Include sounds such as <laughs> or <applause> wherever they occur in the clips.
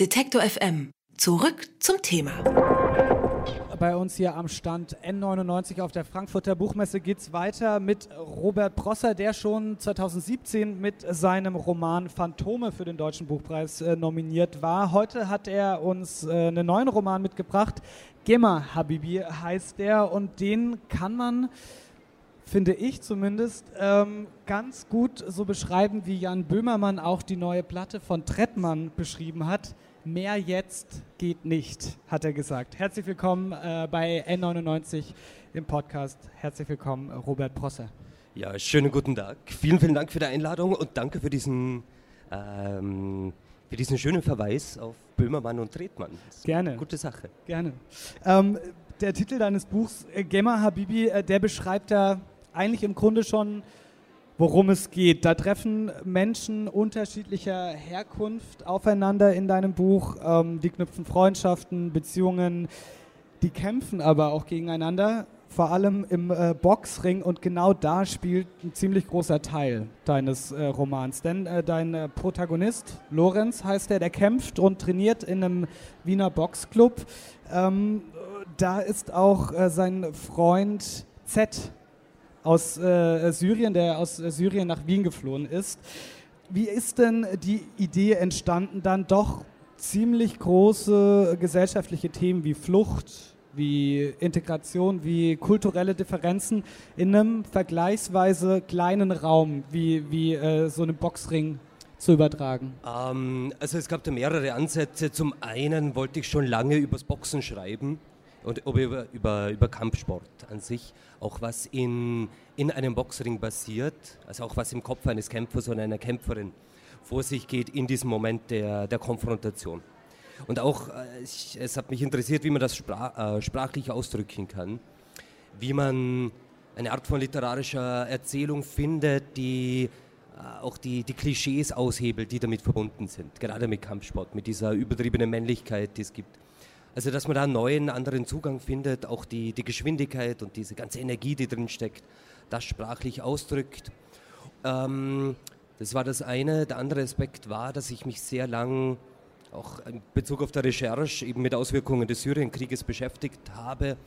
Detektor FM. Zurück zum Thema. Bei uns hier am Stand N99 auf der Frankfurter Buchmesse geht es weiter mit Robert Prosser, der schon 2017 mit seinem Roman Phantome für den Deutschen Buchpreis äh, nominiert war. Heute hat er uns äh, einen neuen Roman mitgebracht. Gemma Habibi heißt der und den kann man finde ich zumindest, ähm, ganz gut so beschreiben, wie Jan Böhmermann auch die neue Platte von Trettmann beschrieben hat. Mehr jetzt geht nicht, hat er gesagt. Herzlich willkommen äh, bei N99 im Podcast. Herzlich willkommen, Robert Prosser. Ja, schönen guten Tag. Vielen, vielen Dank für die Einladung und danke für diesen, ähm, für diesen schönen Verweis auf Böhmermann und Tretmann. Gerne. Gute Sache. Gerne. Ähm, der Titel deines Buchs, äh, Gemma Habibi, äh, der beschreibt da eigentlich im Grunde schon, worum es geht. Da treffen Menschen unterschiedlicher Herkunft aufeinander in deinem Buch. Ähm, die knüpfen Freundschaften, Beziehungen, die kämpfen aber auch gegeneinander, vor allem im äh, Boxring. Und genau da spielt ein ziemlich großer Teil deines äh, Romans. Denn äh, dein äh, Protagonist, Lorenz heißt er, der kämpft und trainiert in einem Wiener Boxclub. Ähm, da ist auch äh, sein Freund Z aus äh, Syrien, der aus äh, Syrien nach Wien geflohen ist. Wie ist denn die Idee entstanden, dann doch ziemlich große gesellschaftliche Themen wie Flucht, wie Integration, wie kulturelle Differenzen in einem vergleichsweise kleinen Raum wie, wie äh, so einem Boxring zu übertragen? Ähm, also es gab da mehrere Ansätze. Zum einen wollte ich schon lange übers Boxen schreiben und über, über, über Kampfsport an sich, auch was in, in einem Boxring basiert, also auch was im Kopf eines Kämpfers oder einer Kämpferin vor sich geht in diesem Moment der, der Konfrontation. Und auch, äh, ich, es hat mich interessiert, wie man das sprach, äh, sprachlich ausdrücken kann, wie man eine Art von literarischer Erzählung findet, die äh, auch die, die Klischees aushebelt, die damit verbunden sind, gerade mit Kampfsport, mit dieser übertriebenen Männlichkeit, die es gibt. Also, dass man da einen neuen, anderen Zugang findet, auch die, die Geschwindigkeit und diese ganze Energie, die drin steckt, das sprachlich ausdrückt. Ähm, das war das eine. Der andere Aspekt war, dass ich mich sehr lang auch in Bezug auf der Recherche eben mit Auswirkungen des Syrienkrieges beschäftigt habe.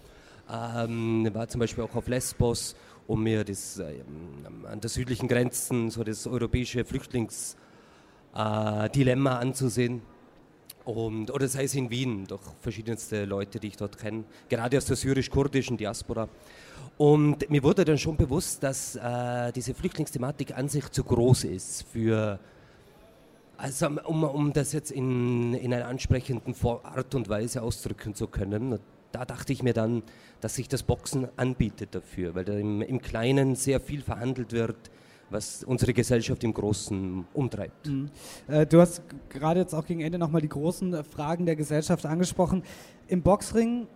Ähm, war zum Beispiel auch auf Lesbos, um mir das ähm, an der südlichen Grenzen so das europäische Flüchtlingsdilemma äh, anzusehen. Und, oder sei es in Wien, durch verschiedenste Leute, die ich dort kenne, gerade aus der syrisch-kurdischen Diaspora. Und mir wurde dann schon bewusst, dass äh, diese Flüchtlingsthematik an sich zu groß ist für, also um, um das jetzt in, in einer ansprechenden Art und Weise ausdrücken zu können. Da dachte ich mir dann, dass sich das Boxen anbietet dafür, weil da im, im Kleinen sehr viel verhandelt wird, was unsere Gesellschaft im Großen umtreibt. Mhm. Äh, du hast gerade jetzt auch gegen Ende nochmal die großen äh, Fragen der Gesellschaft angesprochen. Im Boxring,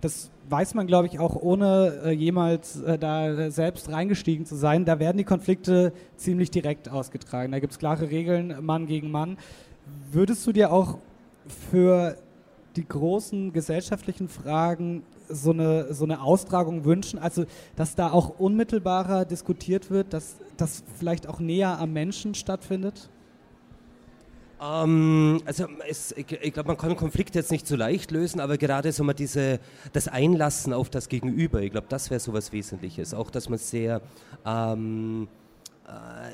das weiß man, glaube ich, auch ohne äh, jemals äh, da selbst reingestiegen zu sein, da werden die Konflikte ziemlich direkt ausgetragen. Da gibt es klare Regeln, Mann gegen Mann. Würdest du dir auch für die großen gesellschaftlichen Fragen so eine, so eine Austragung wünschen? Also, dass da auch unmittelbarer diskutiert wird, dass das vielleicht auch näher am Menschen stattfindet? Ähm, also es, ich, ich glaube, man kann Konflikte jetzt nicht so leicht lösen, aber gerade so mal diese, das Einlassen auf das Gegenüber, ich glaube, das wäre so was Wesentliches. Auch, dass man sehr ähm, äh,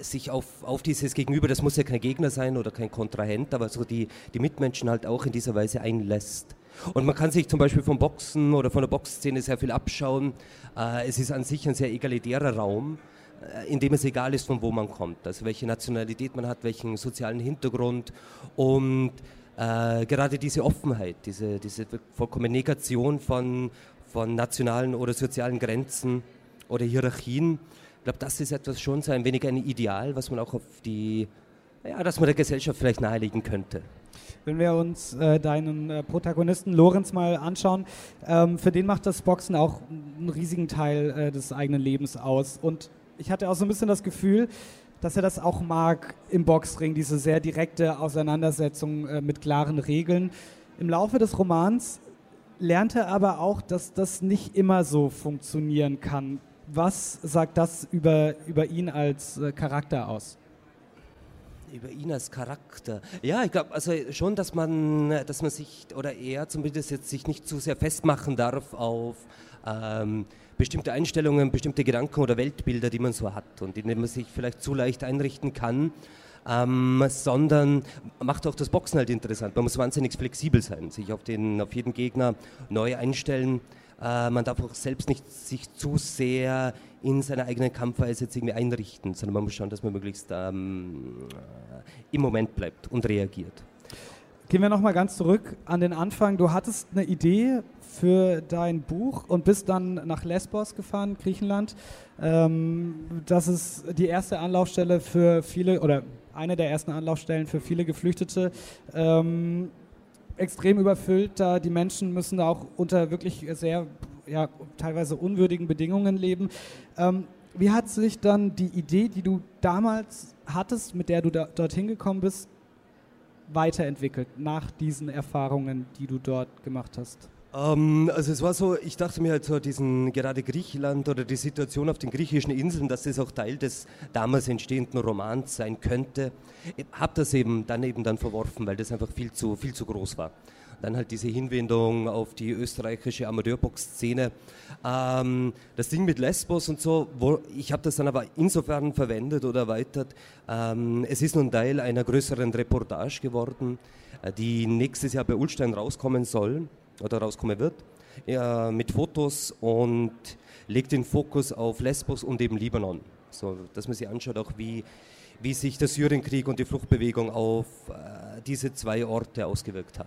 sich auf, auf dieses Gegenüber, das muss ja kein Gegner sein oder kein Kontrahent, aber so die, die Mitmenschen halt auch in dieser Weise einlässt. Und man kann sich zum Beispiel vom Boxen oder von der Boxszene sehr viel abschauen. Äh, es ist an sich ein sehr egalitärer Raum, äh, in dem es egal ist, von wo man kommt. Also welche Nationalität man hat, welchen sozialen Hintergrund. Und äh, gerade diese Offenheit, diese, diese vollkommene Negation von, von nationalen oder sozialen Grenzen oder Hierarchien, ich glaube, das ist etwas schon so ein wenig ein Ideal, was man auch auf die, ja, dass man der Gesellschaft vielleicht nahelegen könnte. Wenn wir uns äh, deinen äh, Protagonisten Lorenz mal anschauen, ähm, für den macht das Boxen auch einen riesigen Teil äh, des eigenen Lebens aus. Und ich hatte auch so ein bisschen das Gefühl, dass er das auch mag im Boxring, diese sehr direkte Auseinandersetzung äh, mit klaren Regeln. Im Laufe des Romans lernt er aber auch, dass das nicht immer so funktionieren kann. Was sagt das über, über ihn als äh, Charakter aus? Über ihn als Charakter. Ja, ich glaube also schon, dass man, dass man sich, oder er zumindest jetzt sich nicht zu sehr festmachen darf auf ähm, bestimmte Einstellungen, bestimmte Gedanken oder Weltbilder, die man so hat und in denen man sich vielleicht zu leicht einrichten kann. Ähm, sondern macht auch das Boxen halt interessant. Man muss wahnsinnig flexibel sein, sich auf, den, auf jeden Gegner neu einstellen. Äh, man darf auch selbst nicht sich zu sehr in seiner eigenen Kampfweise jetzt irgendwie einrichten, sondern man muss schauen, dass man möglichst ähm, äh, im Moment bleibt und reagiert. Gehen wir nochmal ganz zurück an den Anfang. Du hattest eine Idee für dein Buch und bist dann nach Lesbos gefahren, Griechenland. Ähm, das ist die erste Anlaufstelle für viele oder eine der ersten Anlaufstellen für viele Geflüchtete. Ähm, extrem überfüllt da. Die Menschen müssen da auch unter wirklich sehr, ja, teilweise unwürdigen Bedingungen leben. Ähm, wie hat sich dann die Idee, die du damals hattest, mit der du da, dorthin gekommen bist, weiterentwickelt nach diesen Erfahrungen, die du dort gemacht hast? Ähm, also es war so, ich dachte mir halt so, diesen gerade Griechenland oder die Situation auf den griechischen Inseln, dass das auch Teil des damals entstehenden Romans sein könnte. Habe das eben dann eben dann verworfen, weil das einfach viel zu, viel zu groß war. Dann halt diese Hinwendung auf die österreichische Amateurbox-Szene. Ähm, das Ding mit Lesbos und so, wo, ich habe das dann aber insofern verwendet oder erweitert. Ähm, es ist nun Teil einer größeren Reportage geworden, äh, die nächstes Jahr bei Ulstein rauskommen soll oder rauskommen wird, ja, mit Fotos und legt den Fokus auf Lesbos und eben Libanon. So, dass man sich anschaut, auch wie, wie sich der Syrienkrieg und die Fluchtbewegung auf äh, diese zwei Orte ausgewirkt hat.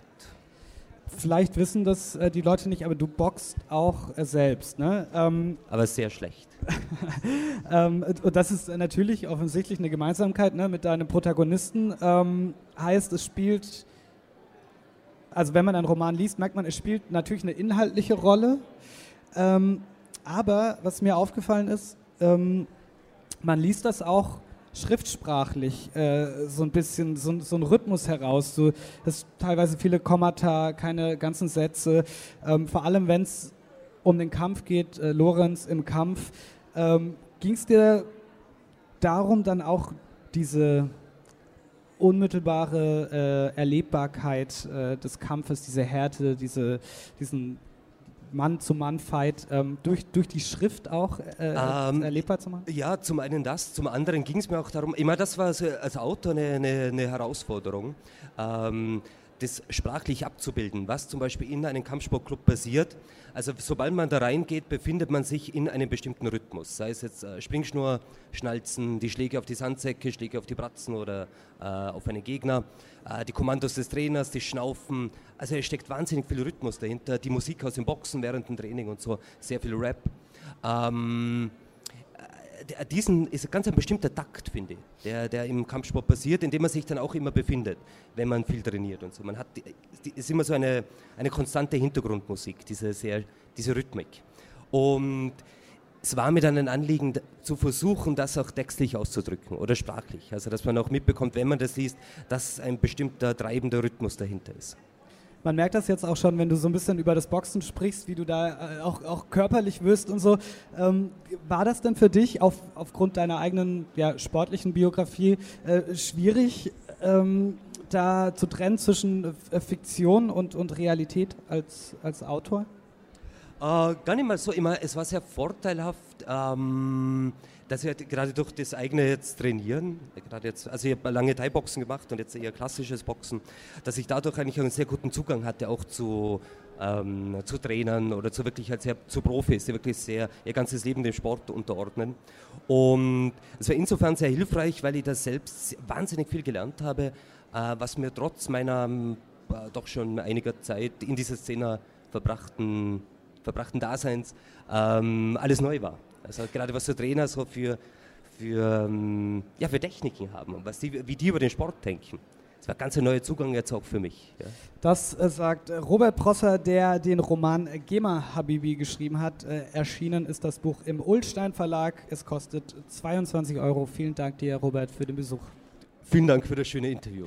Vielleicht wissen das äh, die Leute nicht, aber du boxst auch äh, selbst, ne? Ähm, aber sehr schlecht. <laughs> ähm, und das ist natürlich offensichtlich eine Gemeinsamkeit ne, mit deinem Protagonisten. Ähm, heißt, es spielt also wenn man einen Roman liest, merkt man, es spielt natürlich eine inhaltliche Rolle. Ähm, aber was mir aufgefallen ist, ähm, man liest das auch schriftsprachlich äh, so ein bisschen so, so ein Rhythmus heraus. So, das teilweise viele Kommata, keine ganzen Sätze. Ähm, vor allem wenn es um den Kampf geht, äh, Lorenz im Kampf. Ähm, Ging es dir darum, dann auch diese unmittelbare äh, Erlebbarkeit äh, des Kampfes, diese Härte, diese, diesen Mann-zu-Mann-Fight ähm, durch, durch die Schrift auch äh, ähm, erlebbar zu machen? Ja, zum einen das, zum anderen ging es mir auch darum, immer das war als Autor eine, eine, eine Herausforderung. Ähm, das sprachlich abzubilden, was zum Beispiel in einem Kampfsportclub passiert. Also sobald man da reingeht, befindet man sich in einem bestimmten Rhythmus. Sei es jetzt äh, Springschnur, Schnalzen, die Schläge auf die Sandsäcke, Schläge auf die Bratzen oder äh, auf einen Gegner, äh, die Kommandos des Trainers, die Schnaufen. Also es steckt wahnsinnig viel Rhythmus dahinter. Die Musik aus dem Boxen während dem Training und so, sehr viel Rap. Ähm, diesen ist ganz ein bestimmter Takt, finde ich, der, der im Kampfsport passiert, in dem man sich dann auch immer befindet, wenn man viel trainiert und so. Man hat, ist immer so eine, eine konstante Hintergrundmusik, diese, sehr, diese Rhythmik. Und es war mir dann ein Anliegen, zu versuchen, das auch textlich auszudrücken oder sprachlich. Also, dass man auch mitbekommt, wenn man das liest, dass ein bestimmter treibender Rhythmus dahinter ist. Man merkt das jetzt auch schon, wenn du so ein bisschen über das Boxen sprichst, wie du da äh, auch, auch körperlich wirst und so. Ähm, war das denn für dich auf, aufgrund deiner eigenen ja, sportlichen Biografie äh, schwierig, ähm, da zu trennen zwischen äh, Fiktion und, und Realität als, als Autor? Äh, gar nicht mal so immer. Es war sehr vorteilhaft. Ähm dass wir gerade durch das eigene jetzt Trainieren, gerade jetzt, also ich habe lange Thai-Boxen gemacht und jetzt eher klassisches Boxen, dass ich dadurch eigentlich einen sehr guten Zugang hatte, auch zu, ähm, zu Trainern oder zu wirklich halt sehr, zu Profis, die wirklich sehr ihr ganzes Leben dem Sport unterordnen. Und es war insofern sehr hilfreich, weil ich da selbst wahnsinnig viel gelernt habe, äh, was mir trotz meiner äh, doch schon einiger Zeit in dieser Szene verbrachten, verbrachten Daseins ähm, alles neu war. Also gerade was so Trainer so für, für, ähm, ja, für Techniken haben und was die, wie die über den Sport denken. Das war ein ganz neuer Zugang jetzt auch für mich. Ja. Das äh, sagt Robert Prosser, der den Roman Gema Habibi geschrieben hat. Äh, erschienen ist das Buch im Ullstein Verlag. Es kostet 22 Euro. Vielen Dank dir, Robert, für den Besuch. Vielen Dank für das schöne Interview.